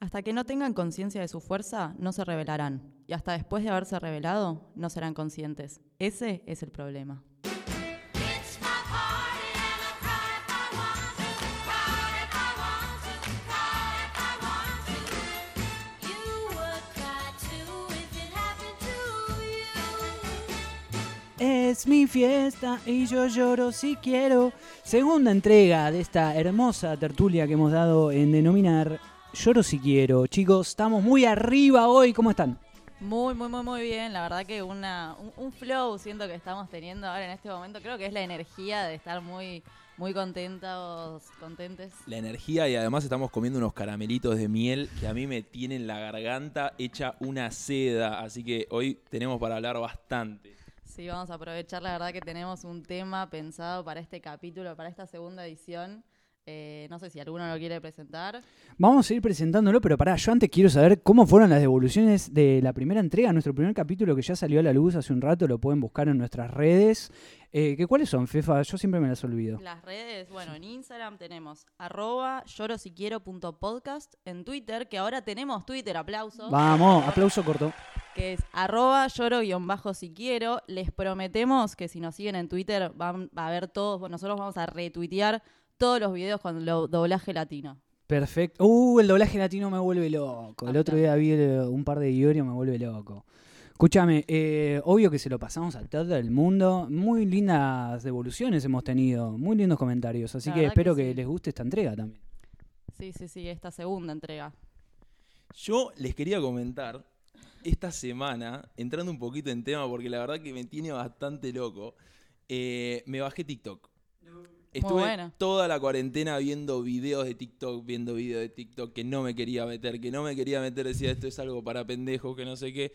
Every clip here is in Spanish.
Hasta que no tengan conciencia de su fuerza, no se rebelarán. Y hasta después de haberse rebelado, no serán conscientes. Ese es el problema. Es mi fiesta y yo lloro si quiero. Segunda entrega de esta hermosa tertulia que hemos dado en denominar Lloro si quiero. Chicos, estamos muy arriba hoy. ¿Cómo están? Muy, muy, muy, muy bien. La verdad que una, un, un flow siento que estamos teniendo ahora en este momento. Creo que es la energía de estar muy, muy contentos, contentes. La energía y además estamos comiendo unos caramelitos de miel que a mí me tienen la garganta hecha una seda, así que hoy tenemos para hablar bastante. Sí, vamos a aprovechar. La verdad que tenemos un tema pensado para este capítulo, para esta segunda edición. Eh, no sé si alguno lo quiere presentar. Vamos a ir presentándolo, pero pará, yo antes quiero saber cómo fueron las devoluciones de la primera entrega, nuestro primer capítulo que ya salió a la luz hace un rato, lo pueden buscar en nuestras redes. Eh, ¿que ¿Cuáles son, Fefa? Yo siempre me las olvido. Las redes, bueno, en Instagram tenemos arroba llorosiquiero.podcast, en Twitter, que ahora tenemos Twitter, aplauso. Vamos, aplauso corto. que es arroba lloro-si quiero. Les prometemos que si nos siguen en Twitter van a ver todos, nosotros vamos a retuitear todos los videos con lo, doblaje latino. Perfecto. Uh, el doblaje latino me vuelve loco. El otro día vi el- un par de Iorio, me vuelve loco. Escúchame, eh, obvio que se lo pasamos a todo el mundo. Muy lindas devoluciones hemos tenido, muy lindos comentarios. Así La que espero que les guste esta entrega también. Sí, sí, sí, esta segunda entrega. Yo les quería comentar esta semana, entrando un poquito en tema porque la verdad que me tiene bastante loco, eh, me bajé TikTok. Estuve toda la cuarentena viendo videos de TikTok, viendo videos de TikTok que no me quería meter, que no me quería meter, decía esto es algo para pendejos, que no sé qué.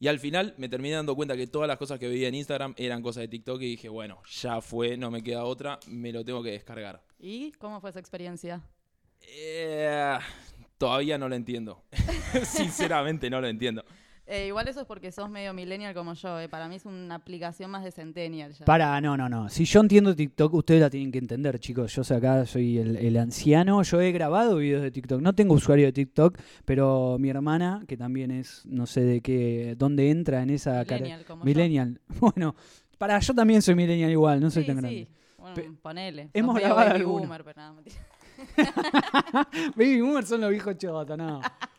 Y al final me terminé dando cuenta que todas las cosas que veía en Instagram eran cosas de TikTok y dije, bueno, ya fue, no me queda otra, me lo tengo que descargar. ¿Y cómo fue esa experiencia? Eh, todavía no lo entiendo. Sinceramente no lo entiendo. Eh, igual eso es porque sos medio millennial como yo, eh. para mí es una aplicación más de centennial ya. Para, no, no, no. Si yo entiendo TikTok, ustedes la tienen que entender, chicos. Yo acá soy el, el anciano. Yo he grabado videos de TikTok. No tengo usuario de TikTok, pero mi hermana, que también es, no sé de qué, dónde entra en esa cara- Millennial como yo. Millennial. Bueno, para, yo también soy millennial igual, no soy sí, tan sí. grande. Bueno, Pe- ponele. hemos grabado baby boomer, pero nada. Baby boomers son los viejos chotos, no.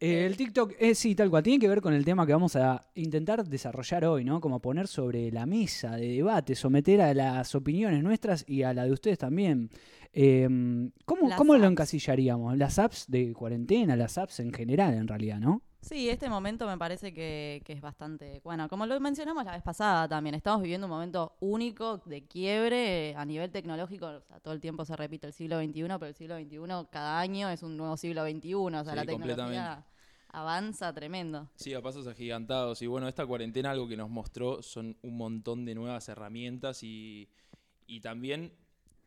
Eh, el TikTok es sí, tal cual. Tiene que ver con el tema que vamos a intentar desarrollar hoy, ¿no? Como poner sobre la mesa de debate, someter a las opiniones nuestras y a la de ustedes también. Eh, ¿Cómo, cómo lo encasillaríamos? Las apps de cuarentena, las apps en general, en realidad, ¿no? Sí, este momento me parece que, que es bastante. Bueno, como lo mencionamos la vez pasada también, estamos viviendo un momento único de quiebre a nivel tecnológico. O sea, todo el tiempo se repite el siglo XXI, pero el siglo XXI cada año es un nuevo siglo XXI. O sea, Sí, la tecnología avanza tremendo. Sí, a pasos agigantados. Y bueno, esta cuarentena algo que nos mostró son un montón de nuevas herramientas y, y también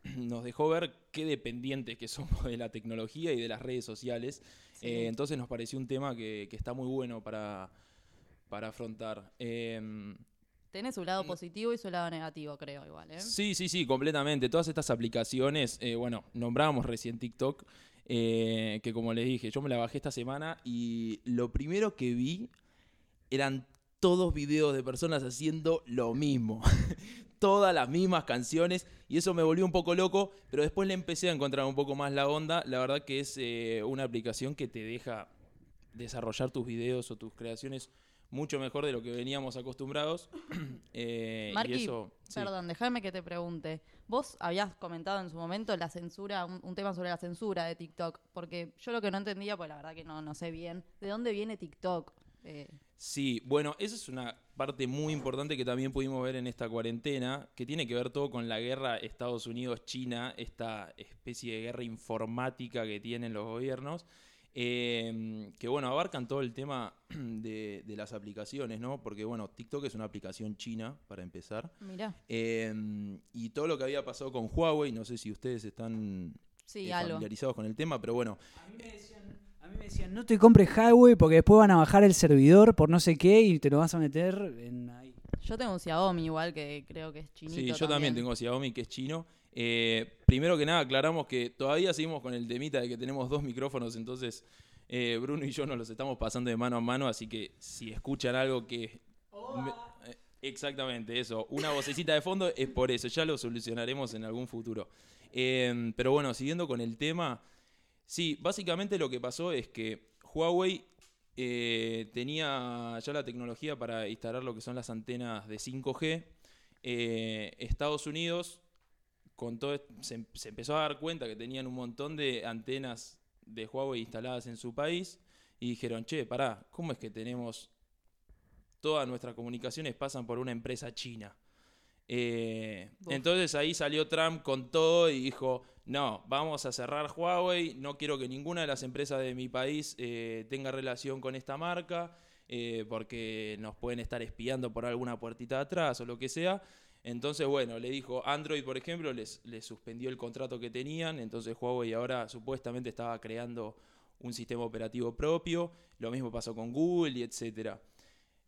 nos dejó ver qué dependientes que somos de la tecnología y de las redes sociales. Eh, entonces nos pareció un tema que, que está muy bueno para, para afrontar. Em, Tiene su lado positivo y su lado negativo, creo, igual. ¿eh? Sí, sí, sí, completamente. Todas estas aplicaciones, eh, bueno, nombrábamos recién TikTok, eh, que como les dije, yo me la bajé esta semana y lo primero que vi eran todos videos de personas haciendo lo mismo. Todas las mismas canciones y eso me volvió un poco loco, pero después le empecé a encontrar un poco más la onda. La verdad que es eh, una aplicación que te deja desarrollar tus videos o tus creaciones mucho mejor de lo que veníamos acostumbrados. Eh, y eso, sí. perdón, déjame que te pregunte. Vos habías comentado en su momento la censura, un, un tema sobre la censura de TikTok, porque yo lo que no entendía, pues la verdad que no, no sé bien, ¿de dónde viene TikTok? Eh, Sí, bueno, esa es una parte muy importante que también pudimos ver en esta cuarentena, que tiene que ver todo con la guerra Estados Unidos-China, esta especie de guerra informática que tienen los gobiernos, eh, que bueno, abarcan todo el tema de, de las aplicaciones, ¿no? Porque bueno, TikTok es una aplicación china, para empezar, mirá, eh, y todo lo que había pasado con Huawei, no sé si ustedes están sí, eh, algo. familiarizados con el tema, pero bueno, A mí me decían, mí me decían, no te compres Highway porque después van a bajar el servidor por no sé qué y te lo vas a meter en ahí. Yo tengo un Xiaomi igual que creo que es chinito Sí, yo también tengo Xiaomi que es chino. Eh, primero que nada, aclaramos que todavía seguimos con el temita de que tenemos dos micrófonos, entonces eh, Bruno y yo nos los estamos pasando de mano a mano, así que si escuchan algo que... me- eh, exactamente, eso. Una vocecita de fondo es por eso, ya lo solucionaremos en algún futuro. Eh, pero bueno, siguiendo con el tema, sí, básicamente lo que pasó es que Huawei eh, tenía ya la tecnología para instalar lo que son las antenas de 5G. Eh, Estados Unidos con todo se, se empezó a dar cuenta que tenían un montón de antenas de Huawei instaladas en su país y dijeron, che, pará, ¿cómo es que tenemos todas nuestras comunicaciones pasan por una empresa china? Eh, entonces ahí salió Trump con todo y dijo, no, vamos a cerrar Huawei, no quiero que ninguna de las empresas de mi país eh, tenga relación con esta marca, eh, porque nos pueden estar espiando por alguna puertita de atrás o lo que sea. Entonces, bueno, le dijo Android, por ejemplo, les, les suspendió el contrato que tenían, entonces Huawei ahora supuestamente estaba creando un sistema operativo propio, lo mismo pasó con Google y etcétera.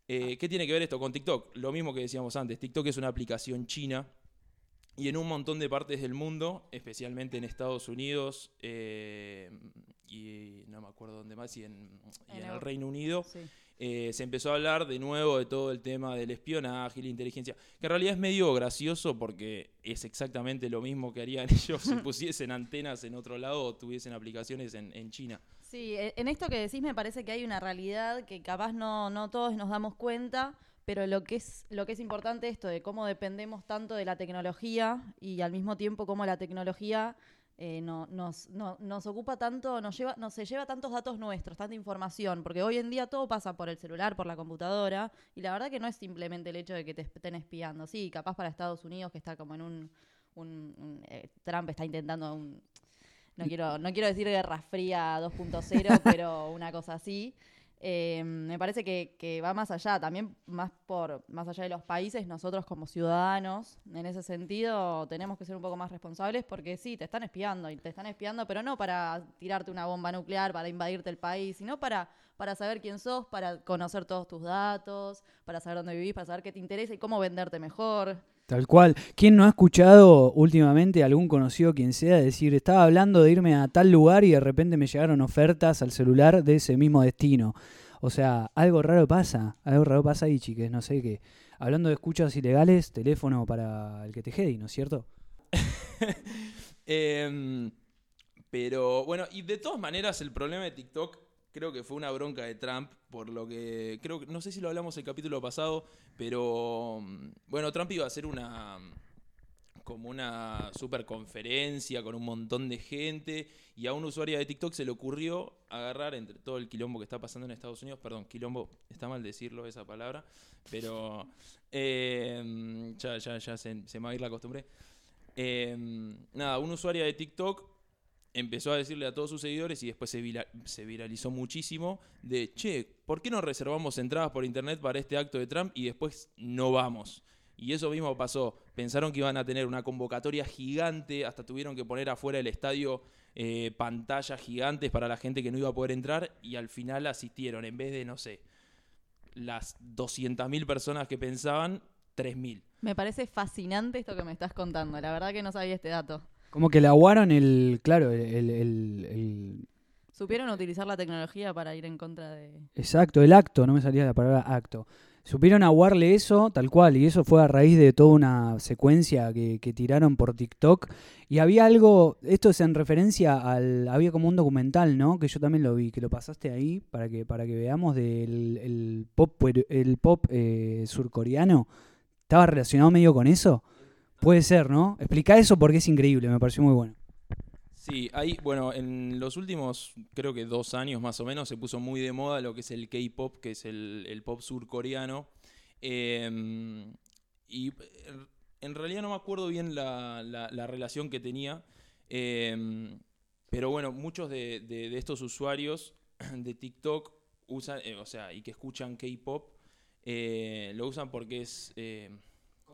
Eh, ¿Qué tiene que ver esto con TikTok? Lo mismo que decíamos antes, TikTok es una aplicación china y en un montón de partes del mundo, especialmente en Estados Unidos eh, y no me acuerdo dónde más, y en, y En en el Reino Unido, Sí. Eh, se empezó a hablar de nuevo de todo el tema del espionaje y la inteligencia, que en realidad es medio gracioso porque es exactamente lo mismo que harían ellos si pusiesen antenas en otro lado o tuviesen aplicaciones en, en China. Sí, e- en esto que decís me parece que hay una realidad que capaz no, no todos nos damos cuenta, pero lo que es lo que es importante esto de cómo dependemos tanto de la tecnología y al mismo tiempo cómo la tecnología eh, no- nos, no- nos ocupa tanto, nos lleva, nos se lleva tantos datos nuestros, tanta información, porque hoy en día todo pasa por el celular, por la computadora, y la verdad que no es simplemente el hecho de que te estén espiando. Sí, capaz para Estados Unidos que está como en un, un- un, eh, Trump está intentando un no quiero, no quiero decir Guerra Fría 2.0, pero una cosa así. Eh, me parece que, que va más allá, también más por más allá de los países, nosotros como ciudadanos, en ese sentido, tenemos que ser un poco más responsables porque sí, te están espiando, y te están espiando, pero no para tirarte una bomba nuclear, para invadirte el país, sino para, para saber quién sos, para conocer todos tus datos, para saber dónde vivís, para saber qué te interesa y cómo venderte mejor. Tal cual. ¿Quién no ha escuchado últimamente algún conocido, quien sea, decir, estaba hablando de irme a tal lugar y de repente me llegaron ofertas al celular de ese mismo destino? O sea, algo raro pasa, algo raro pasa ahí, chiques, no sé qué. Hablando de escuchas ilegales, teléfono para el que te jedi, ¿no es cierto? Em, pero bueno, y de todas maneras el problema de TikTok creo que fue una bronca de Trump, por lo que creo que, no sé si lo hablamos el capítulo pasado, pero mm, bueno, Trump iba a hacer una como una super conferencia con un montón de gente y a un usuario de TikTok se le ocurrió agarrar entre todo el quilombo que está pasando en Estados Unidos, perdón, quilombo, está mal decirlo esa palabra, pero eh, ya, ya, ya se, me va a ir la costumbre. Eh, nada, un usuario de TikTok empezó a decirle a todos sus seguidores y después se, vira- se viralizó muchísimo de, che, ¿por qué no reservamos entradas por internet para este acto de Trump y después no vamos? Y eso mismo pasó. Pensaron que iban a tener una convocatoria gigante, hasta tuvieron que poner afuera del estadio eh, pantallas gigantes para la gente que no iba a poder entrar y al final asistieron, en vez de, no sé, las 200.000 personas que pensaban, 3.000. Me parece fascinante esto que me estás contando, la verdad que no sabía este dato. Como que le aguaron el, claro, el, el- el- el- Supieron utilizar la tecnología para ir en contra de... exacto, el acto, no me salía la palabra acto. Supieron aguarle eso, tal cual, y eso fue a raíz de toda una secuencia que, que tiraron por TikTok. Y había algo, esto es en referencia al, había como un documental, ¿no? Que yo también lo vi, que lo pasaste ahí para que, para que veamos del el pop, el pop eh, surcoreano. ¿Estaba relacionado medio con eso? Puede ser, ¿no? Explica eso porque es increíble, me pareció muy bueno. Sí, ahí, bueno, en los últimos, creo que dos años más o menos, se puso muy de moda lo que es el K-pop, que es el, pop surcoreano. Eh, y en- realidad no me acuerdo bien la, la- la relación que tenía. eh, pero bueno, muchos de estos usuarios de TikTok usan, eh, o sea, y que escuchan K-pop, eh, lo usan porque es, eh,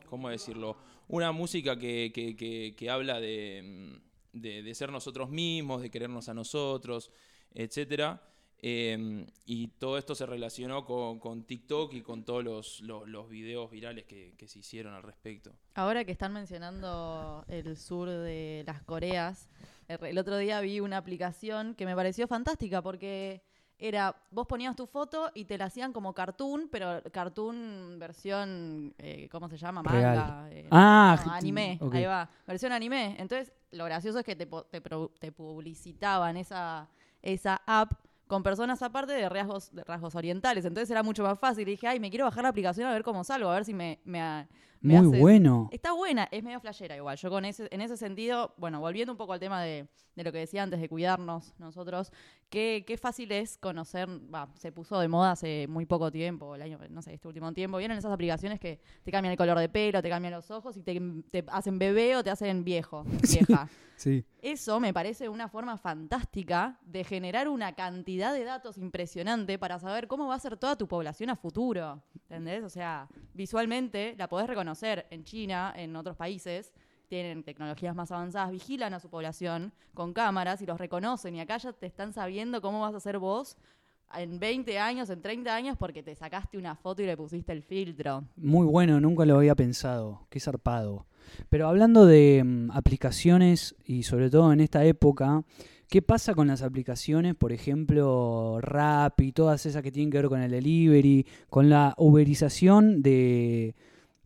¿cómo decirlo? Una música que, que- que- habla de, de- ser nosotros mismos, de querernos a nosotros, etcétera. Eh, y todo esto se relacionó con, con TikTok y con todos los, los, los videos virales que, que se hicieron al respecto. Ahora que están mencionando el sur de las Coreas, el otro día vi una aplicación que me pareció fantástica porque era, vos ponías tu foto y te la hacían como cartoon, pero cartoon versión, eh, ¿cómo se llama? Manga. eh, Ah, no, anime, ahí va, versión anime. Entonces, lo gracioso es que te, te, publicitaban esa, esa app con personas aparte de rasgos, de rasgos orientales. Entonces era mucho más fácil. Y dije, ay, me quiero bajar la aplicación a ver cómo salgo, a ver si me, me, me Muy hace- bueno. Está buena, es medio flashera igual. Yo con ese, en ese sentido, bueno, volviendo un poco al tema de, de lo que decía antes de cuidarnos nosotros, qué, qué fácil es conocer, va, se puso de moda hace muy poco tiempo, el año, no sé, este último tiempo, vienen esas aplicaciones que te cambian el color de pelo, te cambian los ojos y te, te hacen bebé o te hacen viejo, vieja. Sí. Eso me parece una forma fantástica de generar una cantidad de datos impresionante para saber cómo va a ser toda tu población a futuro. ¿Entendés? O sea, visualmente la podés reconocer en China, en otros países, tienen tecnologías más avanzadas, vigilan a su población con cámaras y los reconocen. Y acá ya te están sabiendo cómo vas a ser vos en 20 años, en 30 años, porque te sacaste una foto y le pusiste el filtro. Muy bueno, nunca lo había pensado. Qué zarpado. Pero hablando de mm, aplicaciones y sobre todo en esta época, ¿qué pasa con las aplicaciones, por ejemplo, Rap y todas esas que tienen que ver con el delivery, con la uberización de,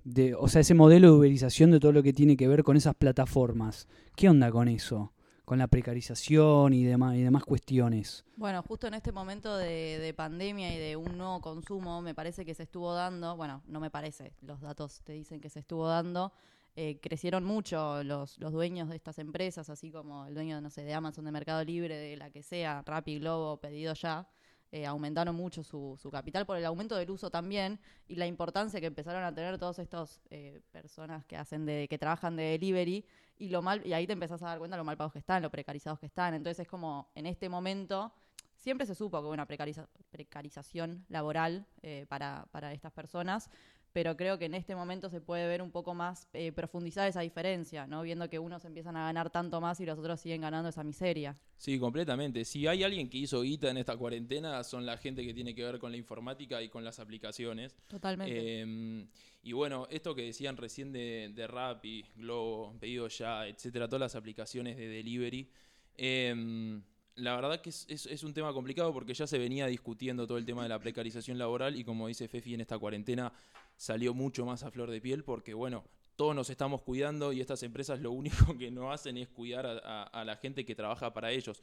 de, o sea, ese modelo de uberización de todo lo que tiene que ver con esas plataformas? ¿Qué onda con eso? Con la precarización y demás, y demás cuestiones. Bueno, justo en este momento de, de pandemia y de un nuevo consumo, me parece que se estuvo dando, bueno, no me parece, los datos te dicen que se estuvo dando, eh, crecieron mucho los, los dueños de estas empresas, así como el dueño, no sé, de Amazon, de Mercado Libre, de la que sea, Rappi, Globo, Pedido Ya, eh, aumentaron mucho su, su capital por el aumento del uso también y la importancia que empezaron a tener todos estos eh, personas que hacen de, que trabajan de delivery y lo mal, y ahí te empezás a dar cuenta lo mal pagos que están, lo precarizados que están. Entonces es como en este momento siempre se supo que hubo una precariza- precarización laboral eh, para, para estas personas, pero creo que en este momento se puede ver un poco más eh, profundizada esa diferencia, ¿no? Viendo que unos empiezan a ganar tanto más y los otros siguen ganando esa miseria. Sí, completamente. Si hay alguien que hizo guita en esta cuarentena, son la gente que tiene que ver con la informática y con las aplicaciones. Totalmente. Eh, y bueno, esto que decían recién de, de Rappi, Globo, Pedido Ya, etcétera, todas las aplicaciones de delivery. eh, la verdad que es, es- es un tema complicado porque ya se venía discutiendo todo el tema de la precarización laboral y como dice Fefi, en esta cuarentena salió mucho más a flor de piel porque, bueno, todos nos estamos cuidando y estas empresas lo único que no hacen es cuidar a, a- a la gente que trabaja para ellos.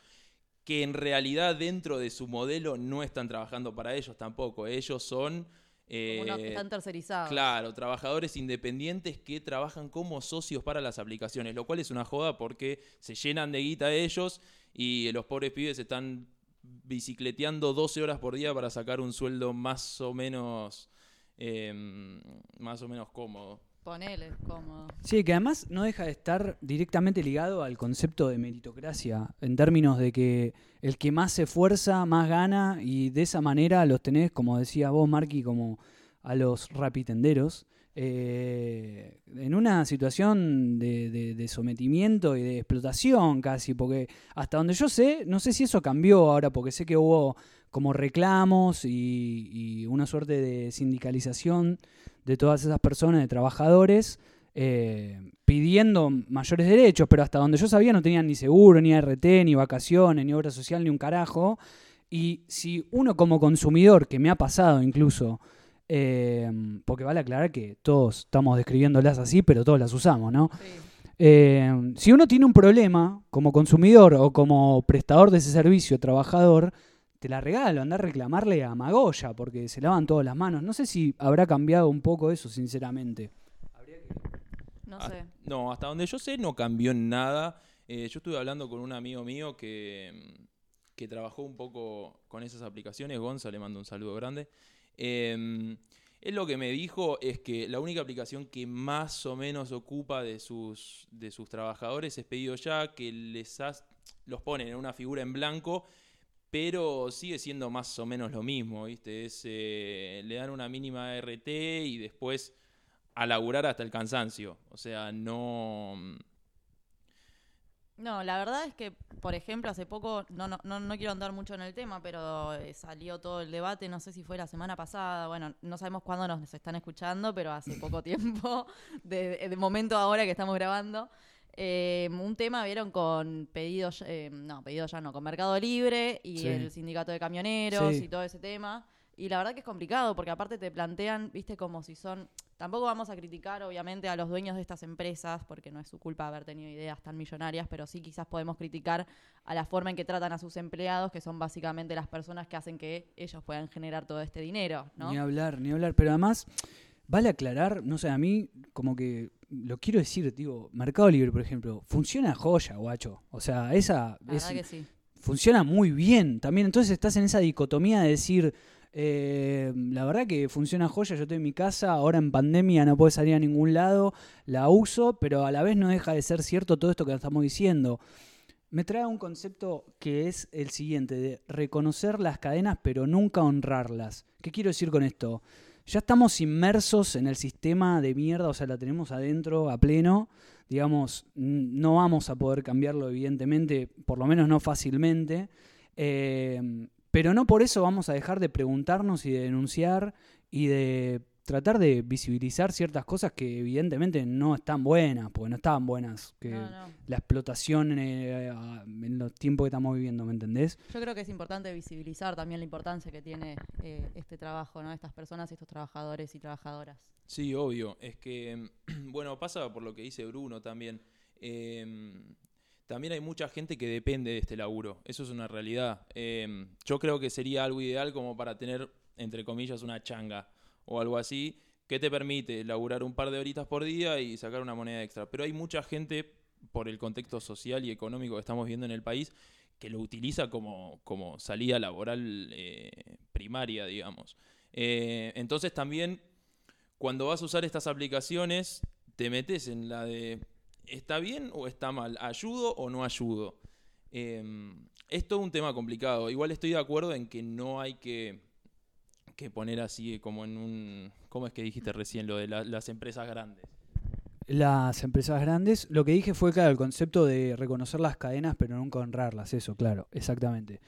Que en realidad dentro de su modelo no están trabajando para ellos tampoco. Ellos son... Como que eh, están tercerizados. Claro, trabajadores independientes que trabajan como socios para las aplicaciones, lo cual es una joda porque se llenan de guita ellos y los pobres pibes están bicicleteando 12 horas por día para sacar un sueldo más o menos em, más o menos cómodo. Ponele, cómodo. Sí, que además no deja de estar directamente ligado al concepto de meritocracia, en términos de que el que más se esfuerza, más gana, y de esa manera los tenés, como decías vos, Marky, como a los rapitenderos, eh, en una situación de, de- de sometimiento y de explotación casi, porque hasta donde yo sé, no sé si eso cambió ahora, porque sé que hubo como reclamos y, y una suerte de sindicalización de todas esas personas, de trabajadores, eh, pidiendo mayores derechos, pero hasta donde yo sabía no tenían ni seguro, ni ART, ni vacaciones, ni obra social, ni un carajo. Y si uno como consumidor, que me ha pasado incluso, eh, porque vale aclarar que todos estamos describiéndolas así, pero todos las usamos, ¿no? Sí. Eh, si uno tiene un problema como consumidor o como prestador de ese servicio, trabajador, te la regalo, anda a reclamarle a Magoya porque se lavan todas las manos. No sé si habrá cambiado un poco eso, sinceramente. No Ah, sé. No, hasta donde yo sé no cambió en nada. Eh, yo estuve hablando con un amigo mío que, que trabajó un poco con esas aplicaciones. Gonza, le mando un saludo grande. Eh, él lo que me dijo es que la única aplicación que más o menos ocupa de sus, de sus trabajadores es Pedido Ya, que les has- los ponen en una figura en blanco, pero sigue siendo más o menos lo mismo, ¿viste? Es, eh, le dan una mínima RT y después a laburar hasta el cansancio. O sea, no. No, la verdad es que, por ejemplo, hace poco, no, no, no, no quiero andar mucho en el tema, pero eh, salió todo el debate, no sé si fue la semana pasada, bueno, no sabemos cuándo nos están escuchando, pero hace poco tiempo, de momento ahora que estamos grabando, eh, un tema vieron con pedidos, eh, no, pedidos ya no, con Mercado Libre y Sí. el sindicato de camioneros Sí. y todo ese tema. Y la verdad que es complicado porque aparte te plantean, viste, como si son... Tampoco vamos a criticar, obviamente, a los dueños de estas empresas, porque no es su culpa haber tenido ideas tan millonarias, pero sí quizás podemos criticar a la forma en que tratan a sus empleados, que son básicamente las personas que hacen que ellos puedan generar todo este dinero, ¿no? Ni hablar, ni hablar. Pero además, vale aclarar, no sé, a mí como que lo quiero decir, digo, Mercado Libre, por ejemplo, funciona joya, guacho. O sea, esa La es- que sí. funciona muy bien. También entonces estás en esa dicotomía de decir, eh, la verdad que funciona joya, yo estoy en mi casa, ahora en pandemia no puedo salir a ningún lado, la uso, pero a la vez no deja de ser cierto todo esto que estamos diciendo. Me trae un concepto que es el siguiente, de reconocer las cadenas pero nunca honrarlas. ¿Qué quiero decir con esto? Ya estamos inmersos en el sistema de mierda, o sea, la tenemos adentro a pleno. Digamos, no vamos a poder cambiarlo, evidentemente, por lo menos no fácilmente. Eh, pero no por eso vamos a dejar de preguntarnos y de denunciar y de tratar de visibilizar ciertas cosas que evidentemente no están buenas, porque no estaban buenas. Que No, no. La explotación eh, en los tiempos que estamos viviendo, ¿me entendés? Yo creo que es importante visibilizar también la importancia que tiene eh, este trabajo, ¿no? Estas personas y estos trabajadores y trabajadoras. Sí, obvio. Es que, bueno, pasa por lo que dice Bruno también. Em, también hay mucha gente que depende de este laburo. Eso es una realidad. Em, yo creo que sería algo ideal como para tener, entre comillas, una changa o algo así, que te permite laburar un par de horitas por día y sacar una moneda extra. Pero hay mucha gente, por el contexto social y económico que estamos viendo en el país, que lo utiliza como, como salida laboral eh, primaria, digamos. Eh, entonces también cuando vas a usar estas aplicaciones, te metes en la de ¿está bien o está mal? ¿Ayudo o no ayudo? Eh, es todo un tema complicado. Igual estoy de acuerdo en que no hay que, que poner así como en un... ¿Cómo es que dijiste recién lo de la- las empresas grandes? Las empresas grandes, lo que dije fue, claro, el concepto de reconocer las cadenas pero nunca honrarlas, eso, claro, exactamente.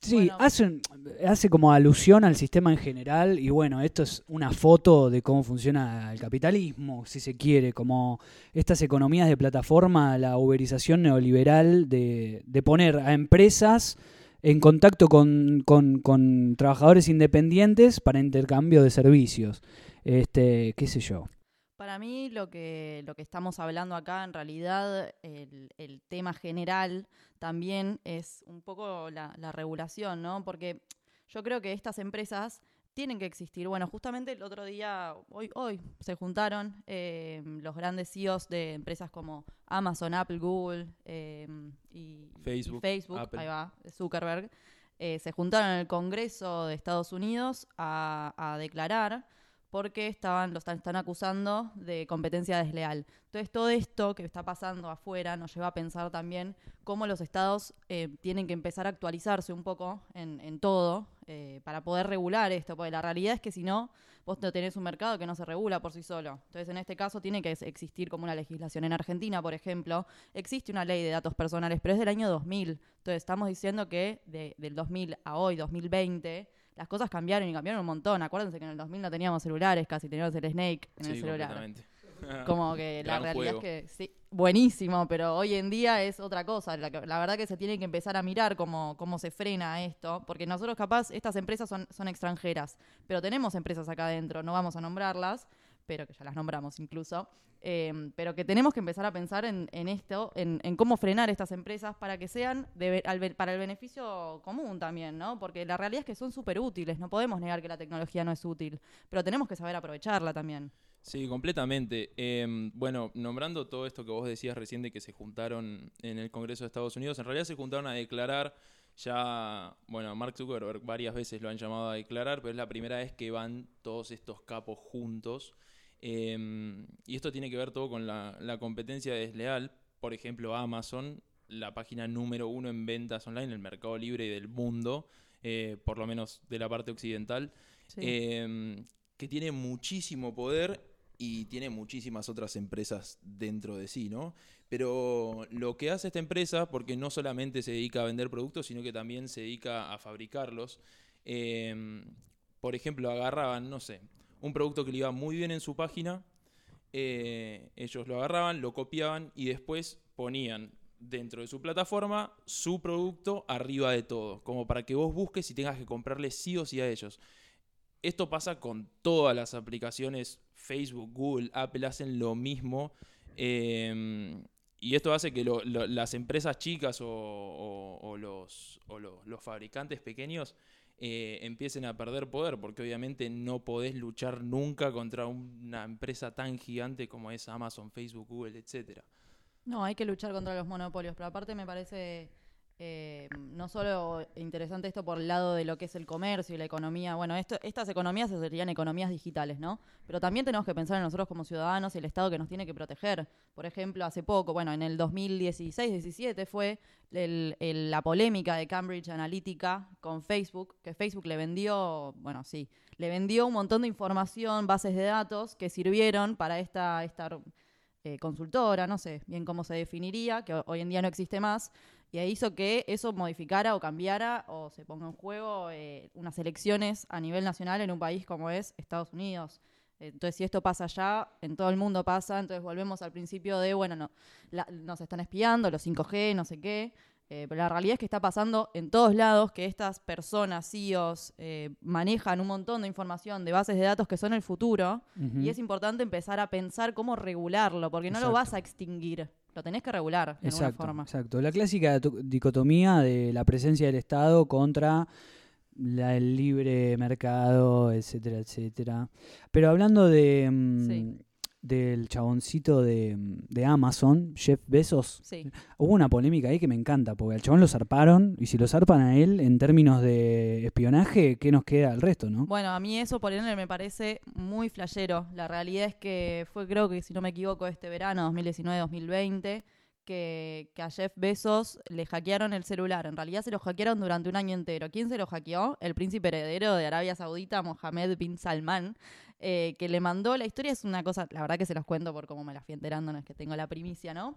Sí, Bueno. hace, hace como alusión al sistema en general y bueno, esto es una foto de cómo funciona el capitalismo, si se quiere, como estas economías de plataforma, la uberización neoliberal de, de poner a empresas en contacto con, con- trabajadores independientes para intercambio de servicios. Este, qué sé yo. Para mí lo que, lo que estamos hablando acá, en realidad, el, el tema general también es un poco la regulación, ¿no? Porque yo creo que estas empresas tienen que existir. Bueno, justamente el otro día, hoy, hoy se juntaron eh, los grandes CEOs de empresas como Amazon, Apple, Google eh, y y Facebook, Facebook ahí va, Zuckerberg, eh, se juntaron en el Congreso de Estados Unidos a, a declarar porque estaban, los están, están acusando de competencia desleal. Entonces, todo esto que está pasando afuera nos lleva a pensar también cómo los estados eh, tienen que empezar a actualizarse un poco en, en todo eh, para poder regular esto, porque la realidad es que si no, vos no tenés un mercado que no se regula por sí solo. Entonces, en este caso, tiene que ex- existir como una legislación. En Argentina, por ejemplo, existe una ley de datos personales, pero es del año 2000. Entonces, estamos diciendo que de- del 2000 a hoy, 2020, las cosas cambiaron y cambiaron un montón. Acuérdense que en el 2000 no teníamos celulares, casi teníamos el Snake en el celular. Como que la Gran realidad juego. es que sí, buenísimo, pero hoy en día es otra cosa. La, la verdad que se tiene que empezar a mirar cómo, cómo se frena esto, porque nosotros capaz, estas empresas son, son extranjeras, pero tenemos empresas acá adentro, no vamos a nombrarlas, pero que ya las nombramos incluso, eh, pero que tenemos que empezar a pensar en, en esto, en, en cómo frenar estas empresas para que sean de al para el beneficio común también, ¿no? Porque la realidad es que son súper útiles, no podemos negar que la tecnología no es útil, pero tenemos que saber aprovecharla también. Sí, completamente. Em, bueno, nombrando todo esto que vos decías recién de que se juntaron en el Congreso de Estados Unidos, en realidad se juntaron a declarar ya, bueno, Mark Zuckerberg varias veces lo han llamado a declarar, pero es la primera vez que van todos estos capos juntos. Em, y esto tiene que ver todo con la, la competencia desleal. Por ejemplo, Amazon, la página número uno en ventas online, el mercado libre del mundo, eh, por lo menos de la parte occidental Sí. em, que tiene muchísimo poder y tiene muchísimas otras empresas dentro de sí, ¿no? Pero lo que hace esta empresa, porque no solamente se dedica a vender productos, sino que también se dedica a fabricarlos, eh, por ejemplo, agarraban, no sé, un producto que le iba muy bien en su página, eh, ellos lo agarraban, lo copiaban y después ponían dentro de su plataforma su producto arriba de todo, como para que vos busques y tengas que comprarle sí o sí a ellos. Esto pasa con todas las aplicaciones, Facebook, Google, Apple hacen lo mismo. eh, y esto hace que las empresas chicas o, los, fabricantes pequeños eh, empiecen a perder poder, porque obviamente no podés luchar nunca contra una empresa tan gigante como es Amazon, Facebook, Google, etcétera. No, hay que luchar contra los monopolios, pero aparte me parece eh, no solo interesante esto por el lado de lo que es el comercio y la economía, bueno, estas economías serían economías digitales, ¿no? Pero también tenemos que pensar en nosotros como ciudadanos y el Estado que nos tiene que proteger. Por ejemplo, hace poco, bueno, en el 2016-17 fue la polémica de Cambridge Analytica con Facebook, que Facebook le vendió, bueno, sí, le vendió un montón de información, bases de datos que sirvieron para esta, esta eh, consultora, no sé bien cómo se definiría, que ho- hoy en día no existe más, y ahí hizo que eso modificara o cambiara o se ponga en juego eh, unas elecciones a nivel nacional en un país como es Estados Unidos. Entonces, si esto pasa allá, en todo el mundo pasa, entonces volvemos al principio de, bueno, no, la- nos están espiando, los 5G, no sé qué, eh, pero la realidad es que está pasando en todos lados que estas personas, CEOs, eh, manejan un montón de información de bases de datos que son el futuro y es importante empezar a pensar cómo regularlo, porque no lo vas a extinguir, lo tenés que regular de alguna forma. exacto. La clásica to- dicotomía de la presencia del Estado contra la- el libre mercado, etcétera, etcétera. Pero hablando de mm, Sí. Del chaboncito de, de Amazon, Jeff Bezos, Sí, hubo una polémica ahí que me encanta, porque al chabón lo zarparon, y si lo zarpan a él en términos de espionaje, ¿qué nos queda al resto, no? Bueno, a mí eso por ende me parece muy flashero. La realidad es que fue, creo que si no me equivoco, este verano, 2019-2020, que, que a Jeff Bezos le hackearon el celular. En realidad se lo hackearon durante un año entero. ¿Quién se lo hackeó? El príncipe heredero de Arabia Saudita, Mohammed bin Salman, eh, que le mandó, la historia es una cosa, la verdad que se los cuento por cómo me la fui enterando, no es que tengo la primicia, ¿no?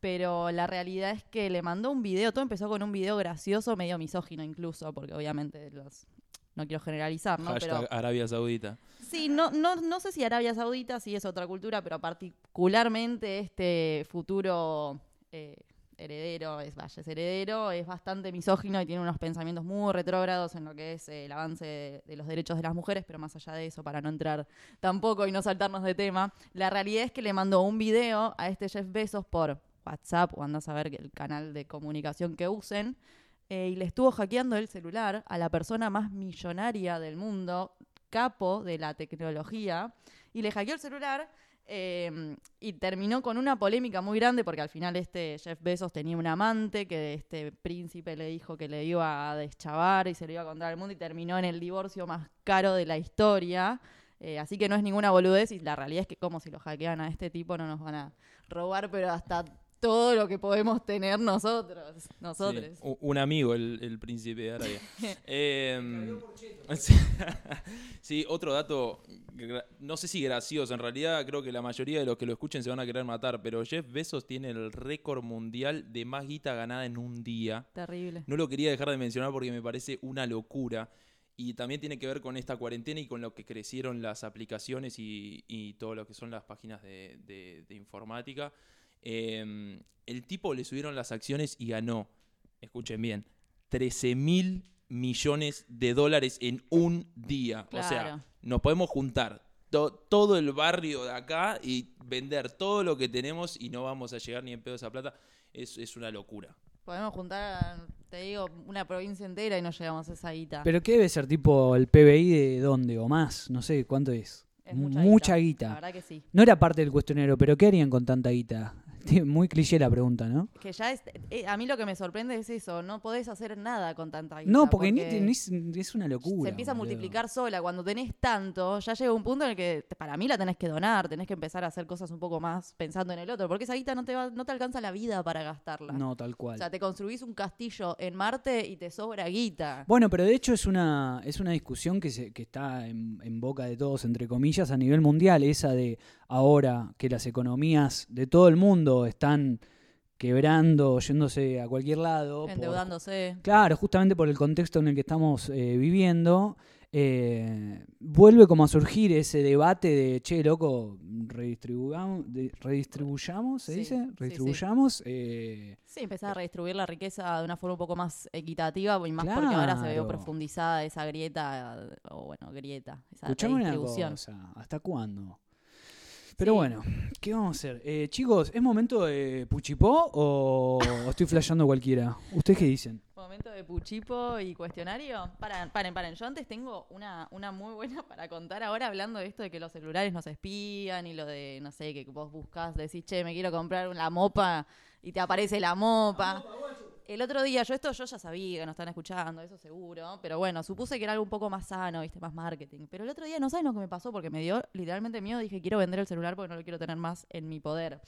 Pero la realidad es que le mandó un video, todo empezó con un video gracioso, medio misógino incluso, porque obviamente los... No quiero generalizar, ¿no? Hashtag Pero Arabia Saudita. Sí, no, no, no sé si Arabia Saudita sí es otra cultura, pero particularmente este futuro eh, heredero, es vaya, es heredero, es bastante misógino y tiene unos pensamientos muy retrógrados en lo que es eh, el avance de, de los derechos de las mujeres, pero más allá de eso, para no entrar tampoco y no saltarnos de tema, la realidad es que le mandó un video a este Jeff Bezos por WhatsApp o andás a ver el canal de comunicación que usen, eh, y le estuvo hackeando el celular a la persona más millonaria del mundo, capo de la tecnología, y le hackeó el celular eh, y terminó con una polémica muy grande porque al final este Jeff Bezos tenía un amante que este príncipe le dijo que le iba a deschavar y se lo iba a contar al mundo y terminó en el divorcio más caro de la historia. Eh, así que no es ninguna boludez y la realidad es que como si lo hackean a este tipo no nos van a robar, pero hasta todo lo que podemos tener nosotros, nosotros. Sí, un amigo, el, el príncipe de Arabia. Em, sí, otro dato, no sé si gracioso, en realidad creo que la mayoría de los que lo escuchen se van a querer matar, pero Jeff Bezos tiene el récord mundial de más guita ganada en un día. Terrible. No lo quería dejar de mencionar porque me parece una locura. Y también tiene que ver con esta cuarentena y con lo que crecieron las aplicaciones y, y todo lo que son las páginas de, de- de informática. Eh, el tipo le subieron las acciones y ganó, escuchen bien, 13 mil millones de dólares en un día. O sea, nos podemos juntar to- todo el barrio de acá y vender todo lo que tenemos y no vamos a llegar ni en pedo a esa plata. Es, es una locura. Podemos juntar, te digo, una provincia entera y no llegamos a esa guita. Pero ¿qué debe ser tipo el PBI de dónde o más? No sé cuánto es. Mucha mucha La guita. verdad que sí. No era parte del cuestionario, pero ¿qué harían con tanta guita? Muy cliché la pregunta, ¿no? Que ya es. eh, a mí lo que me sorprende es eso. No podés hacer nada con tanta guita. No, porque, ni, ni es, una locura. se empieza a multiplicar sola. Cuando tenés tanto, ya llega un punto en el que para mí la tenés que donar, tenés que empezar a hacer cosas un poco más pensando en el otro, porque esa guita no te, va, no te alcanza la vida para gastarla. No, tal O cual. sea, te construís un castillo en Marte y te sobra guita. Bueno, pero de hecho es una, es una discusión que, se, que está en, en boca de todos, entre comillas, a nivel mundial, esa de ahora que las economías de todo el mundo están quebrando, yéndose a cualquier lado. por- Endeudándose. claro, justamente por el contexto en el que estamos eh, viviendo, eh, vuelve como a surgir ese debate de, che, loco, redistribuyamos, redistribuyamos ¿se Sí, dice? sí, sí. Redistribuyamos. eh, Sí, empezar a redistribuir la riqueza de una forma un poco más equitativa y más porque ahora se ve Claro. profundizada esa grieta, o bueno, grieta, esa Escuchame una redistribución. cosa, ¿hasta cuándo? Pero Sí. bueno, ¿qué vamos a hacer? Eh, chicos, ¿es momento de Puchipó o estoy flasheando cualquiera? ¿Ustedes qué dicen? Momento de puchipo y cuestionario. Paren, paren, paren. Yo antes tengo una, una muy buena para contar ahora hablando de esto de que los celulares nos espían y lo de, no sé, que vos buscas, decís, che, me quiero comprar una mopa y te aparece la mopa. El otro día, yo esto yo ya sabía que nos están escuchando, eso seguro, pero bueno, supuse que era algo un poco más sano, viste, más marketing. Pero el otro día no saben lo que me pasó porque me dio literalmente miedo, dije, quiero vender el celular porque no lo quiero tener más en mi poder.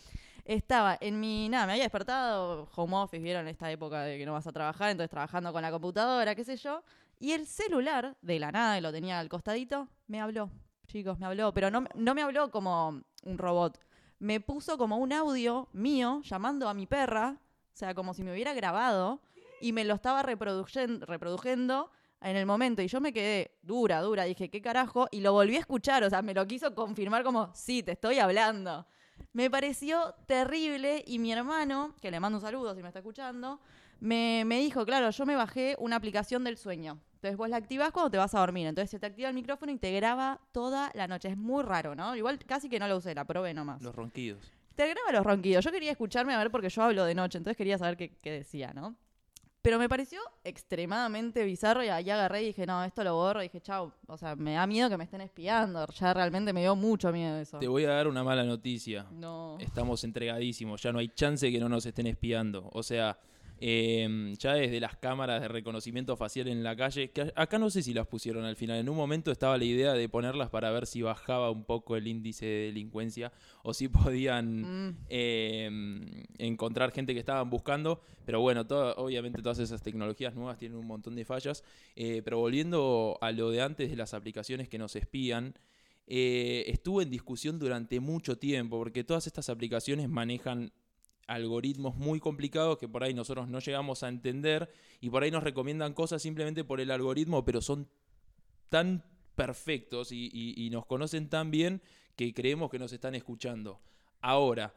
Estaba en mi, nada, me había despertado, home office, vieron esta época de que no vas a trabajar, entonces trabajando con la computadora, qué sé yo, y el celular, de la nada, y lo tenía al costadito, me habló, chicos, me habló, pero no, no me habló como un robot, me puso como un audio mío llamando a mi perra, o sea, como si me hubiera grabado, y me lo estaba reproduciendo en el momento, y yo me quedé dura, dura, dije, ¿qué carajo? Y lo volví a escuchar, o sea, me lo quiso confirmar como, sí, te estoy hablando. Me pareció terrible y mi hermano, que le mando un saludo si me está escuchando, me, me dijo, claro, yo me bajé una aplicación del sueño. Entonces vos la activás cuando te vas a dormir. Entonces se te activa el micrófono y te graba toda la noche. Es muy raro, ¿no? Igual casi que no lo usé, la probé nomás. Los ronquidos. Te graba los ronquidos. Yo quería escucharme a ver porque yo hablo de noche, entonces quería saber qué, qué decía, ¿no? Pero me pareció extremadamente bizarro y ahí agarré y dije, no, esto lo borro. Y dije, chau, o sea, me da miedo que me estén espiando. Ya realmente me dio mucho miedo eso. Te voy a dar una mala noticia. No. Estamos entregadísimos, ya no hay chance de que no nos estén espiando. O sea, eh, ya desde las cámaras de reconocimiento facial en la calle, que acá no sé si las pusieron al final. En un momento estaba la idea de ponerlas para ver si bajaba un poco el índice de delincuencia o si podían Mm. eh, encontrar gente que estaban buscando. Pero bueno, todo- obviamente todas esas tecnologías nuevas tienen un montón de fallas. Eh, pero volviendo a lo de antes de las aplicaciones que nos espían, eh, estuvo en discusión durante mucho tiempo, porque todas estas aplicaciones manejan algoritmos muy complicados que por ahí nosotros no llegamos a entender y por ahí nos recomiendan cosas simplemente por el algoritmo, pero son tan perfectos y, nos conocen tan bien que creemos que nos están escuchando. Ahora,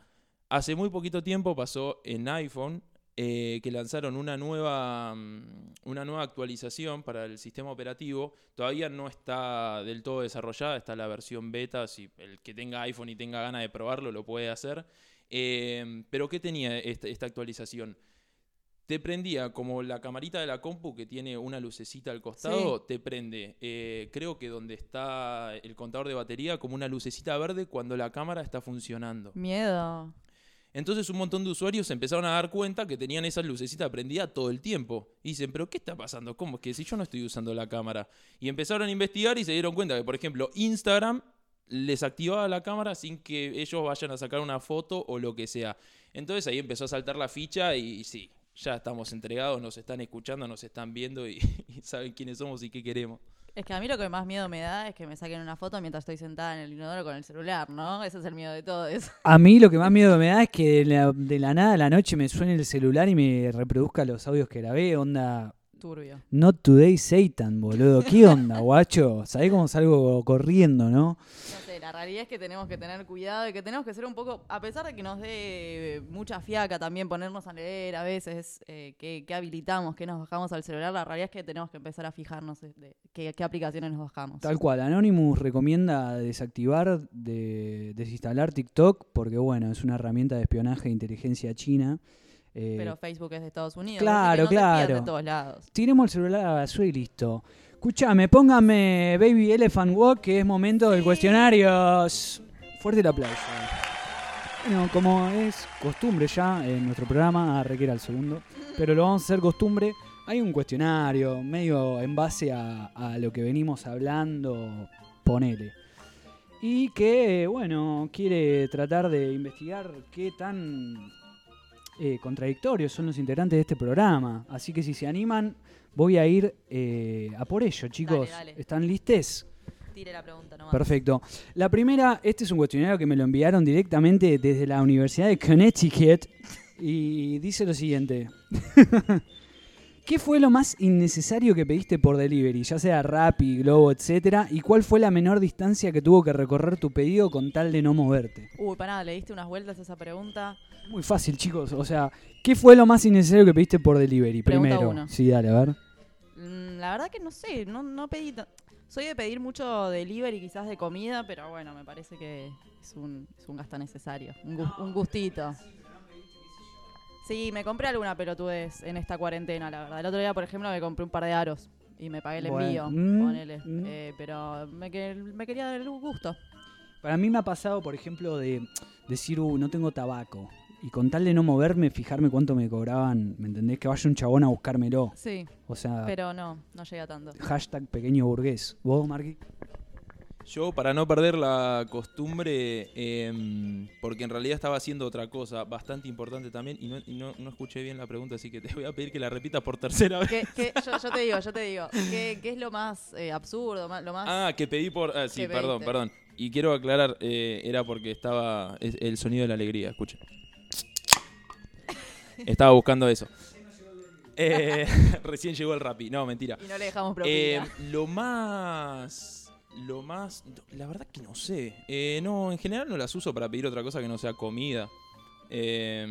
hace muy poquito tiempo pasó en iPhone eh, que lanzaron una nueva, mm, una nueva actualización para el sistema operativo. Todavía no está del todo desarrollada, está la versión beta. Si el que tenga iPhone y tenga ganas de probarlo lo puede hacer. Eh, pero ¿qué tenía esta, esta actualización? Te prendía como la camarita de la compu que tiene una lucecita al costado, te prende, eh, creo que donde está el contador de batería, como una lucecita verde cuando la cámara está funcionando. Miedo. Entonces un montón de usuarios se empezaron a dar cuenta que tenían esa lucecita prendida todo el tiempo. Y dicen, pero ¿qué está pasando? ¿Cómo es que si yo no estoy usando la cámara? Y empezaron a investigar y se dieron cuenta que, por ejemplo, Instagram les activaba la cámara sin que ellos vayan a sacar una foto o lo que sea. Entonces ahí empezó a saltar la ficha y, sí, ya estamos entregados, nos están escuchando, nos están viendo y, y saben quiénes somos y qué queremos. Es que a mí lo que más miedo me da es que me saquen una foto mientras estoy sentada en el inodoro con el celular, ¿no? Ese es el miedo de todos. A mí lo que más miedo me da es que de la, de la nada a la noche me suene el celular y me reproduzca los audios que grabé. Onda, Turbio. not today Satan, boludo. ¿Qué onda, guacho? ¿Sabés cómo salgo corriendo, no? No sé, la realidad es que tenemos que tener cuidado y que tenemos que ser un poco, a pesar de que nos dé mucha fiaca también ponernos a leer a veces eh, qué, qué habilitamos, qué nos bajamos al celular, la realidad es que tenemos que empezar a fijarnos de, qué, qué aplicaciones nos bajamos. Tal cual, Anonymous recomienda desactivar, de, desinstalar TikTok porque, bueno, es una herramienta de espionaje de inteligencia china. Eh, Pero Facebook es de Estados Unidos. claro, no claro. de todos lados. tiremos el celular a la basura y listo. Escuchame, póngame Baby Elephant Walk, que es momento del cuestionario. Fuerte el aplauso. Bueno, como es costumbre ya en nuestro programa, ah, requiere al segundo, pero lo vamos a hacer costumbre. Hay un cuestionario medio en base a, a lo que venimos hablando, ponele. Y que, bueno, quiere tratar de investigar qué tan eh, contradictorios son los integrantes de este programa. Así que si se animan, voy a ir eh, a por ello, chicos. dale. ¿Están listes? Tire la pregunta nomás. Perfecto. La primera, este es un cuestionario que me lo enviaron directamente desde la Universidad de Connecticut y dice lo siguiente. ¿Qué fue lo más innecesario que pediste por delivery, ya sea Rappi, Globo, etcétera? ¿Y cuál fue la menor distancia que tuvo que recorrer tu pedido con tal de no moverte? Uy, pará, le diste unas vueltas a esa pregunta. Muy fácil, chicos. O sea, ¿qué fue lo más innecesario que pediste por delivery? Pregunta Primero. uno. Sí, dale, a ver. Mm, La verdad que no sé, no, no pedí... ta- Soy de pedir mucho delivery quizás de comida, pero bueno, me parece que es un, es un gasto necesario, un, gu- un gustito. Sí, me compré alguna pelotudez en esta cuarentena, la verdad. El otro día, por ejemplo, me compré un par de aros y me pagué el Bueno, envío, mm, ponele. mm. Eh, pero me, que- me quería dar el gusto. Para mí me ha pasado, por ejemplo, de decir, uh, no tengo tabaco. Y con tal de no moverme, fijarme cuánto me cobraban, ¿me entendés? Que vaya un chabón a buscármelo. Sí, O sea, pero no, no llega tanto. hashtag pequeño burgués. ¿Vos, Marqui? Yo, para no perder la costumbre, em, porque en realidad estaba haciendo otra cosa bastante importante también, y, no, y no- no escuché bien la pregunta, así que te voy a pedir que la repitas por tercera vez. ¿Qué- qué- yo, yo te digo, yo te digo, ¿qué, qué es lo más eh, absurdo, lo más... Ah, que pedí por... Ah, sí, ¿Qué perdón, pediste? perdón. Y quiero aclarar, eh, era porque estaba... es el sonido de la alegría, escuchen. Estaba buscando eso. Eh, recién llegó el Rappi. No, mentira. Y no le dejamos propina. Eh, lo más. Lo más. La verdad que no sé. Eh, no, en general no las uso para pedir otra cosa que no sea comida. Eh,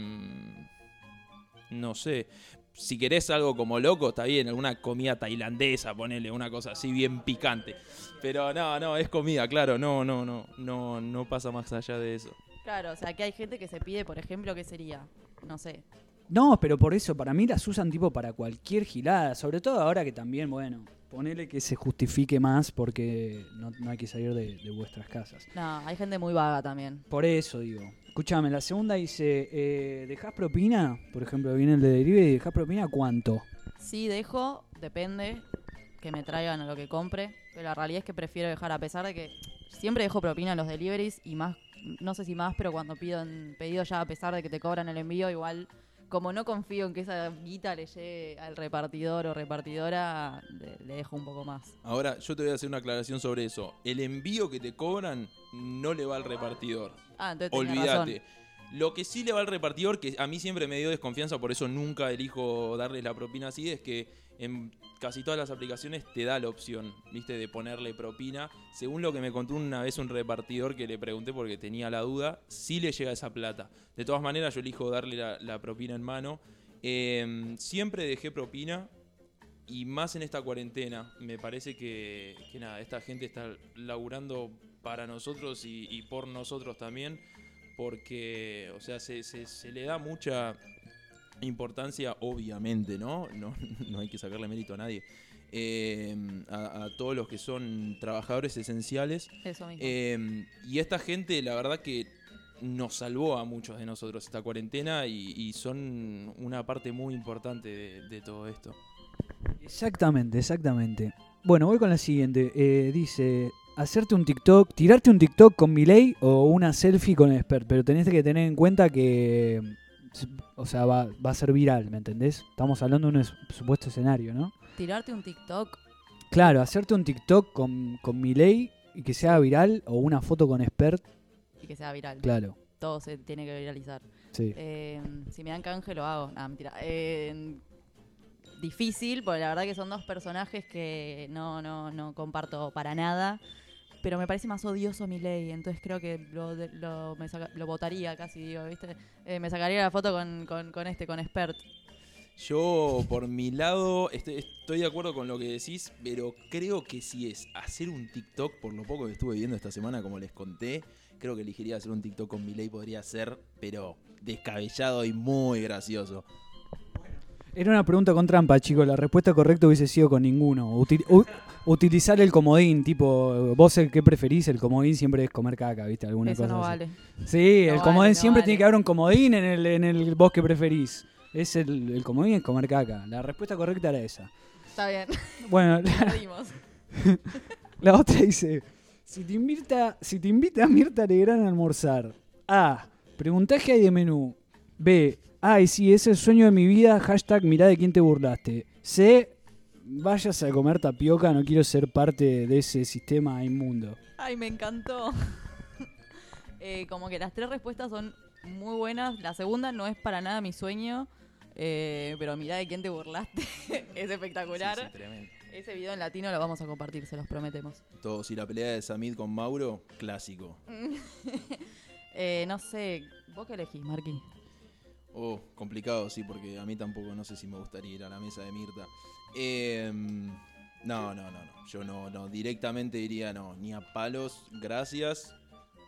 no sé. Si querés algo como loco, está bien. Alguna comida tailandesa, ponele una cosa así bien picante. Pero no, no, es comida, claro. No, no, no. No, no pasa más allá de eso. Claro, o sea, que hay gente que se pide, por ejemplo, ¿qué sería? No sé. No, pero por eso, para mí las usan tipo para cualquier gilada. Sobre todo ahora que también, bueno, ponele que se justifique más porque no, no hay que salir de, de vuestras casas. No, hay gente muy vaga también. Por eso digo. Escúchame, la segunda dice, eh, ¿dejás propina? Por ejemplo, viene el de delivery, ¿dejás propina cuánto? Sí, dejo, depende que me traigan a lo que compre, pero la realidad es que prefiero dejar, a pesar de que siempre dejo propina en los deliveries y más, no sé si más, pero cuando pido en pedido ya, a pesar de que te cobran el envío, igual, como no confío en que esa guita le llegue al repartidor o repartidora, le, le dejo un poco más. Ahora, yo te voy a hacer una aclaración sobre eso. El envío que te cobran no le va al repartidor. Ah, entonces. Olvídate. Lo que sí le va al repartidor, que a mí siempre me dio desconfianza, por eso nunca elijo darle la propina así, es que en casi todas las aplicaciones te da la opción, viste, de ponerle propina. Según lo que me contó una vez un repartidor que le pregunté porque tenía la duda, sí le llega esa plata. De todas maneras, yo elijo darle la, propina en mano. Eh, siempre dejé propina. Y más en esta cuarentena, me parece que, que nada, esta gente está laburando para nosotros y, por nosotros también, porque, o sea, se, se- se le da mucha importancia, obviamente, ¿no? No, no hay que sacarle mérito a nadie, eh, a, a todos los que son trabajadores esenciales. Eso mismo. Eh, y esta gente, la verdad que nos salvó a muchos de nosotros esta cuarentena y, y son una parte muy importante de- de todo esto. Exactamente, exactamente. Bueno, voy con la siguiente. Eh, dice, hacerte un TikTok, tirarte un TikTok con Miley o una selfie con Expert, pero tenés que tener en cuenta que, o sea, va, va a ser viral, ¿me entendés? Estamos hablando de un es- supuesto escenario, ¿no? Tirarte un TikTok, Claro, hacerte un TikTok con, con Milei y que sea viral o una foto con Expert, y que sea viral. claro, Todo se tiene que viralizar. sí. Eh, si me dan canje lo hago. Nah, mentira. Eh, difícil, porque la verdad que son dos personajes que no, no, no comparto para nada. Pero me parece más odioso mi ley, entonces creo que lo, lo, me saca- lo votaría casi, digo, ¿viste? Eh, me sacaría la foto con, con, este, con Expert. Yo, por mi lado, estoy, estoy de acuerdo con lo que decís, pero creo que si es hacer un TikTok, por lo poco que estuve viendo esta semana, como les conté, creo que elegiría hacer un TikTok con Miley, podría ser, pero descabellado y muy gracioso. Era una pregunta con trampa, chicos. La respuesta correcta hubiese sido con ninguno. Util- u- utilizar el comodín, tipo, vos el que preferís, el comodín siempre es comer caca, ¿viste? Alguna Eso cosa no así. vale. Sí, No el vale, comodín no siempre vale. tiene que haber un comodín en el, en el vos que preferís. Es el, el comodín es comer caca. La respuesta correcta era esa. Está bien. Bueno, la, otra dice, si te invita, si te invita Mirta Legrand a almorzar, A, preguntá qué hay de menú. B, ay, sí, es el sueño de mi vida, hashtag mirá de quién te burlaste. C, vayas a comer tapioca, no quiero ser parte de ese sistema inmundo. Ay, me encantó. Eh, como que las tres respuestas son muy buenas. La segunda no es para nada mi sueño. eh, pero mirá de quién te burlaste. es espectacular. Sí, sí, tremendo. Ese video en latino lo vamos a compartir, se los prometemos. Todos, y la pelea de Samid con Mauro, clásico. Eh, no sé, ¿vos qué elegís, Marqui? Oh, complicado, sí, porque a mí tampoco no sé si me gustaría ir a la mesa de Mirta. Em, no, no, no, no. Yo no, no, directamente diría no, ni a palos, gracias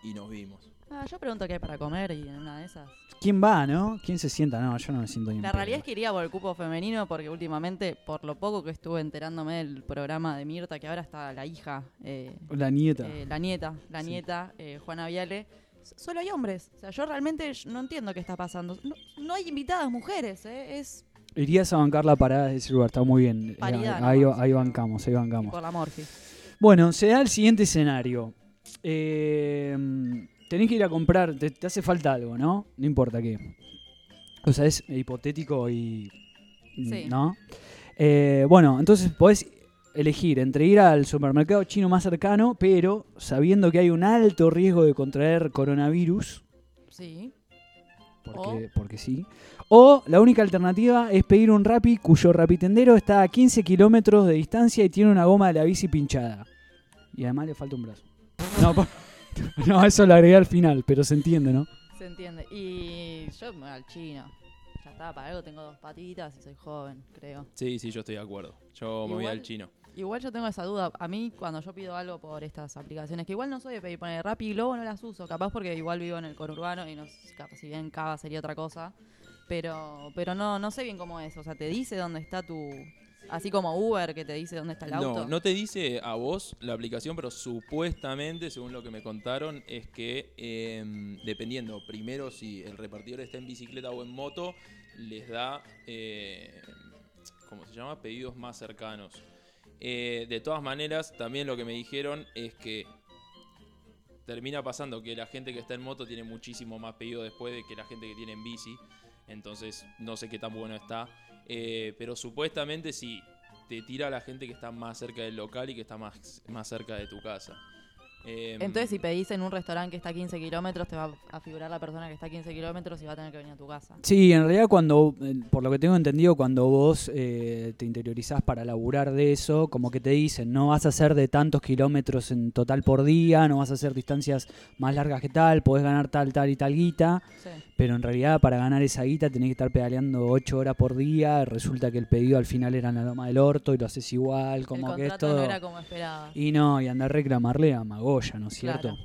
y nos vimos. Ah, yo pregunto qué hay para comer y en una de esas. ¿Quién va, no? ¿Quién se sienta? No, yo no me siento ni La realidad es que iría por el cupo femenino porque últimamente, por lo poco que estuve enterándome del programa de Mirta, que ahora está la hija, eh, La nieta. eh, la nieta, la Sí. nieta, eh, Juana Viale, solo hay hombres. O sea, yo realmente no entiendo qué está pasando. No, no hay invitadas mujeres, ¿eh? es Irías a bancar la parada de ese lugar, está muy bien. Eh, Paridad ahí, nomás. ahí bancamos, ahí bancamos. por la morfi. Bueno, se da el siguiente escenario. Eh, tenés que ir a comprar, te, te hace falta algo, ¿no? No importa qué. O sea, es hipotético y... Sí. ¿No? Eh, bueno, entonces podés elegir entre ir al supermercado chino más cercano, pero sabiendo que hay un alto riesgo de contraer coronavirus, Sí. porque, porque sí. O la única alternativa es pedir un Rappi cuyo rapitendero está a 15 kilómetros de distancia y tiene una goma de la bici pinchada. Y además le falta un brazo. No, no, eso lo agregué al final, pero se entiende, ¿no? Se entiende. Y yo me voy al chino. Ya está, para algo tengo dos patitas y soy joven, creo. Sí, sí, yo estoy de acuerdo. Yo me voy al chino. Igual yo tengo esa duda. A mí, cuando yo pido algo por estas aplicaciones, que igual no soy de pedir poner Rappi y Globo, no las uso. Capaz porque igual vivo en el conurbano y no si bien Cava sería otra cosa. Pero, pero no, no sé bien cómo es. O sea, te dice dónde está tu. Así como Uber que te dice dónde está el auto. No, no te dice a vos la aplicación, pero supuestamente, según lo que me contaron, es que em, dependiendo, primero si el repartidor está en bicicleta o en moto, les da, eh, ¿cómo se llama? Pedidos más cercanos. Eh, de todas maneras, también lo que me dijeron es que termina pasando que la gente que está en moto tiene muchísimo más pedido después de que la gente que tiene en bici. Entonces, no sé qué tan bueno está. Eh, pero supuestamente sí, te tira a la gente que está más cerca del local y que está más, más cerca de tu casa. Em, Entonces, si pedís en un restaurante que está a 15 kilómetros, te va a figurar la persona que está a 15 kilómetros y va a tener que venir a tu casa. Sí, en realidad cuando, eh, por lo que tengo entendido, cuando vos eh, te interiorizás para laburar de eso, como que te dicen, no vas a hacer de tantos kilómetros en total por día, no vas a hacer distancias más largas que tal, podés ganar tal, tal y tal guita, Sí. pero en realidad para ganar esa guita tenés que estar pedaleando 8 horas por día, resulta que el pedido al final era en la loma del orto y lo haces igual, El como que es contrato todo... no era como esperaba. Y no, y andar a reclamarle a ¿no es Claro. cierto?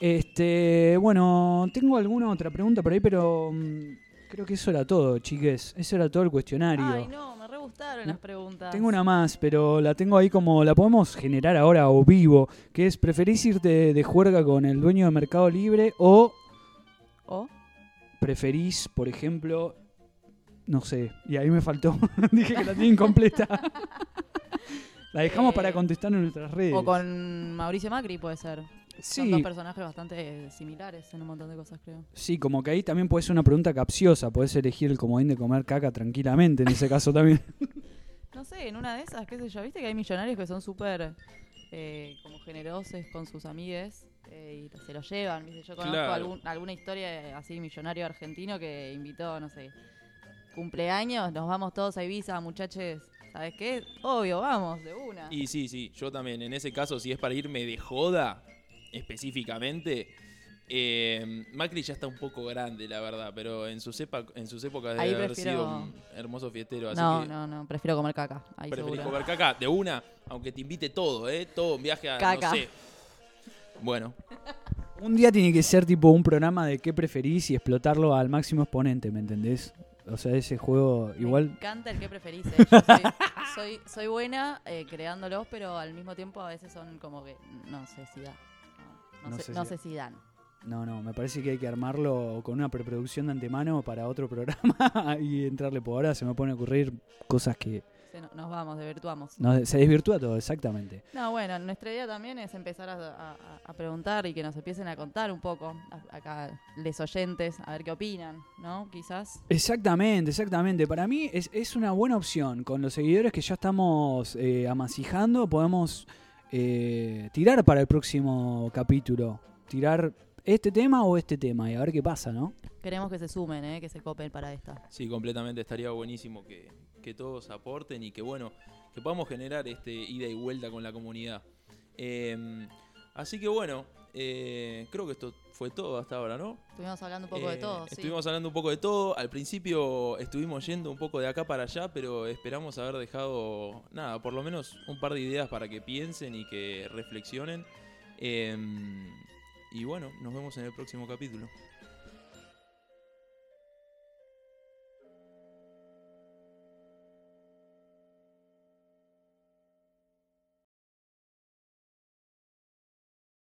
Este, bueno, tengo alguna otra pregunta por ahí, pero mm, creo que eso era todo, chiques. Eso era todo el cuestionario. Ay, no, me re gustaron No, las preguntas. Tengo una más, pero la tengo ahí como la podemos generar ahora o vivo, que es ¿preferís irte de juerga con el dueño de Mercado Libre o ¿O? preferís, por ejemplo, no sé, y ahí me faltó, dije que la tenía incompleta. la dejamos Eh, para contestar en nuestras redes. O con Mauricio Macri, puede ser. Son dos personajes bastante similares en un montón de cosas, creo. Sí, como que ahí también puede ser una pregunta capciosa. Podés elegir el comodín de comer caca tranquilamente en ese caso también. No sé, en una de esas, qué sé yo, viste que hay millonarios que son súper eh, como generosos con sus amigues eh, y se lo llevan. ¿viste? Yo conozco Claro. algún- alguna historia así millonario argentino que invitó, no sé, cumpleaños, nos vamos todos a Ibiza, muchachos. ¿Sabes qué? Obvio, vamos, de una. Y sí, sí, yo también. En ese caso, si es para irme de joda, específicamente, eh, Macri ya está un poco grande, la verdad, pero en sus, epa- en sus épocas Ahí debe haber prefiero- sido un hermoso fiestero. Así no, que no, no, prefiero comer caca. Ahí preferís seguro. comer caca de una, aunque te invite todo, ¿eh? Todo un viaje a, Caca. no sé. Bueno, Un día tiene que ser tipo un programa de qué preferís y explotarlo al máximo exponente, ¿me entendés? O sea, ese juego Me igual... encanta el que preferís. eh. Yo soy, soy, soy buena eh, creándolos, pero al mismo tiempo a veces son como que no sé si da. No, no No sé, sé no si sé si dan. No, no, me parece que hay que armarlo con una preproducción de antemano para otro programa y entrarle por ahora. Se me pone a ocurrir cosas que... Se no- nos vamos, desvirtuamos. no, se desvirtúa todo, exactamente. No, bueno, nuestra idea también es empezar a, a- a preguntar y que nos empiecen a contar un poco a- acá les oyentes, a ver qué opinan, ¿no? Quizás. Exactamente, exactamente. Para mí es, es una buena opción. Con los seguidores que ya estamos eh, amasijando, podemos eh, tirar para el próximo capítulo. Tirar este tema o este tema y a ver qué pasa, ¿no? Queremos que se sumen, ¿eh? que se copen para esta. Sí, completamente. Estaría buenísimo que, que todos aporten y que, bueno, que podamos generar este ida y vuelta con la comunidad. Eh, así que, bueno, eh, creo que esto fue todo hasta ahora, ¿no? Estuvimos hablando un poco de Eh, todo, sí. Estuvimos hablando un poco de todo. Al principio estuvimos yendo un poco de acá para allá, pero esperamos haber dejado, nada, por lo menos un par de ideas para que piensen y que reflexionen. Eh, y bueno, nos vemos en el próximo capítulo.